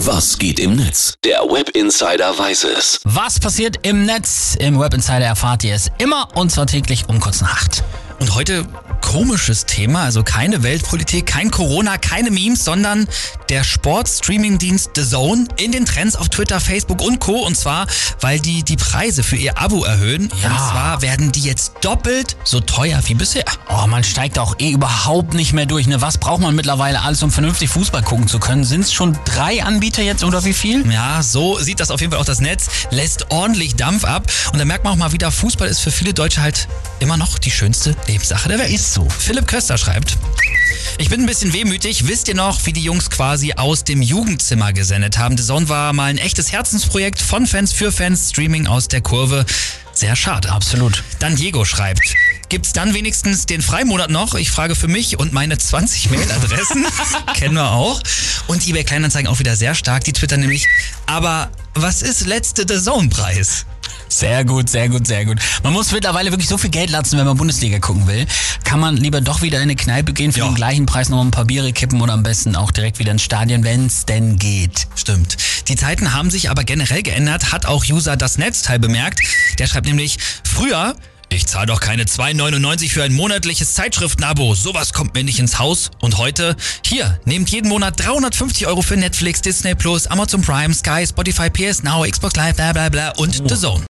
Was geht im Netz? Der Web Insider weiß es. Was passiert im Netz? Im Web Insider erfahrt ihr es immer und zwar täglich um kurz nach acht. Und heute komisches Thema, also keine Weltpolitik, kein Corona, keine Memes, sondern der Sport-Streaming-Dienst The Zone in den Trends auf Twitter, Facebook und Co. Und zwar, weil die die Preise für ihr Abo erhöhen. Ja. Und zwar werden die jetzt doppelt so teuer wie bisher. Oh, man steigt auch eh überhaupt nicht mehr durch. Ne? Was braucht man mittlerweile alles, um vernünftig Fußball gucken zu können? Sind es schon drei Anbieter jetzt oder wie viel? Ja, so sieht das auf jeden Fall auch das Netz, lässt ordentlich Dampf ab. Und da merkt man auch mal wieder, Fußball ist für viele Deutsche halt immer noch die schönste Lebenssache der Welt. Ist so. Philipp Köster schreibt. Ich bin ein bisschen wehmütig. Wisst ihr noch, wie die Jungs quasi aus dem Jugendzimmer gesendet haben? The Zone war mal ein echtes Herzensprojekt von Fans für Fans, Streaming aus der Kurve. Sehr schade. Absolut. Dann Diego schreibt. Gibt's dann wenigstens den Freimonat noch? Ich frage für mich und meine 20 Mailadressen. Kennen wir auch. Und eBay Kleinanzeigen auch wieder sehr stark. Die twittern nämlich. Aber was ist letzte The Zone-Preis? Sehr gut, sehr gut, sehr gut. Man muss mittlerweile wirklich so viel Geld lassen, wenn man Bundesliga gucken will. Kann man lieber doch wieder in eine Kneipe gehen, für Ja. den gleichen Preis noch ein paar Biere kippen oder am besten auch direkt wieder ins Stadion, wenn es denn geht. Stimmt. Die Zeiten haben sich aber generell geändert, hat auch User das Netzteil bemerkt. Der schreibt nämlich, früher, ich zahle doch keine 2,99 für ein monatliches Zeitschriftenabo, sowas kommt mir nicht ins Haus. Und heute, hier, nehmt jeden Monat 350 Euro für Netflix, Disney Plus, Amazon Prime, Sky, Spotify, PS Now, Xbox Live, bla bla bla und The Zone.